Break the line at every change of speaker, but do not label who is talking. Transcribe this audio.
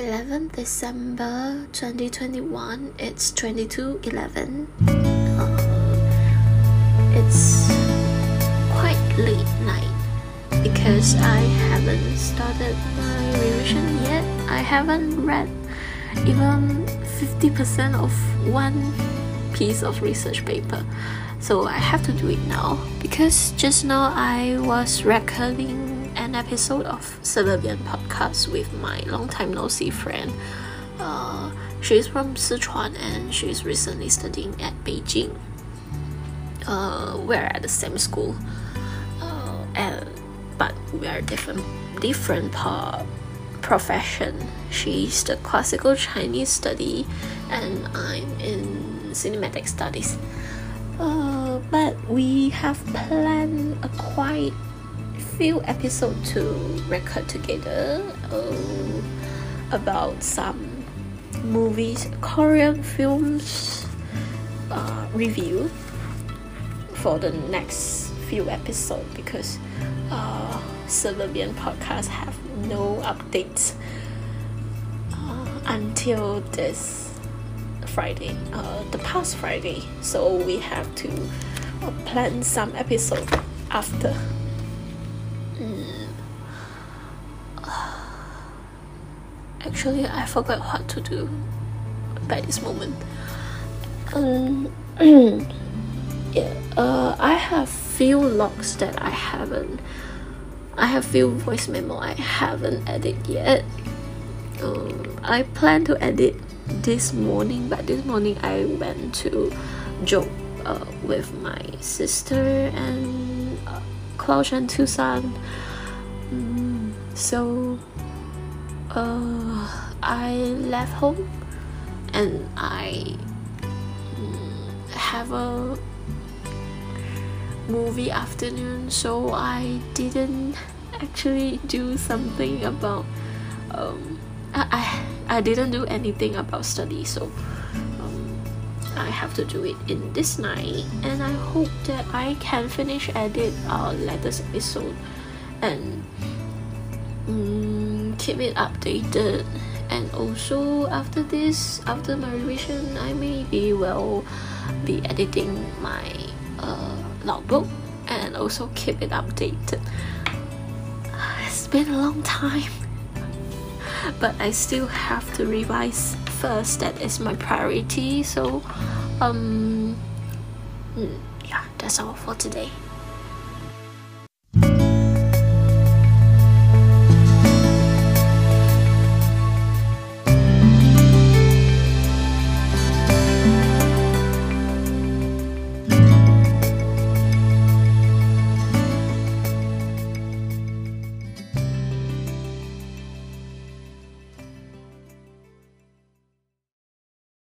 11 December 2021. It's 22:11. Uh, it's quite late night because I haven't started my revision yet. I haven't read even 50% of one piece of research paper. So I have to do it now because just now I was recording an episode of Suburbian Podcast with my long time no see friend. Uh, she's from Sichuan and she's recently studying at Beijing. Uh, we're at the same school, uh, and but we are different different par profession. She's the classical Chinese study, and I'm in cinematic studies. Uh, but we have planned a quite few episodes to record together uh, about some movies, Korean films uh, review for the next few episodes because uh, Suburbian podcast have no updates uh, until this Friday, uh, the past Friday. So we have to uh, plan some episode after. Actually, I forgot what to do by this moment. Um, yeah, uh, I have few logs that I haven't. I have few voice memo I haven't edited yet. Um, I plan to edit this morning, but this morning I went to joke uh, with my sister and uh, Klaus and Tucson. Mm, so uh, I left home and I mm, have a movie afternoon, so I didn't actually do something about. Um, I, I I didn't do anything about study, so um, I have to do it in this night, and I hope that I can finish edit our latest episode and. Um, keep it updated. And also after this after my revision i maybe will be editing my uh, logbook and also keep it updated. It's been a long time but i still have to revise first. That is my priority. So um mm, yeah that's all for today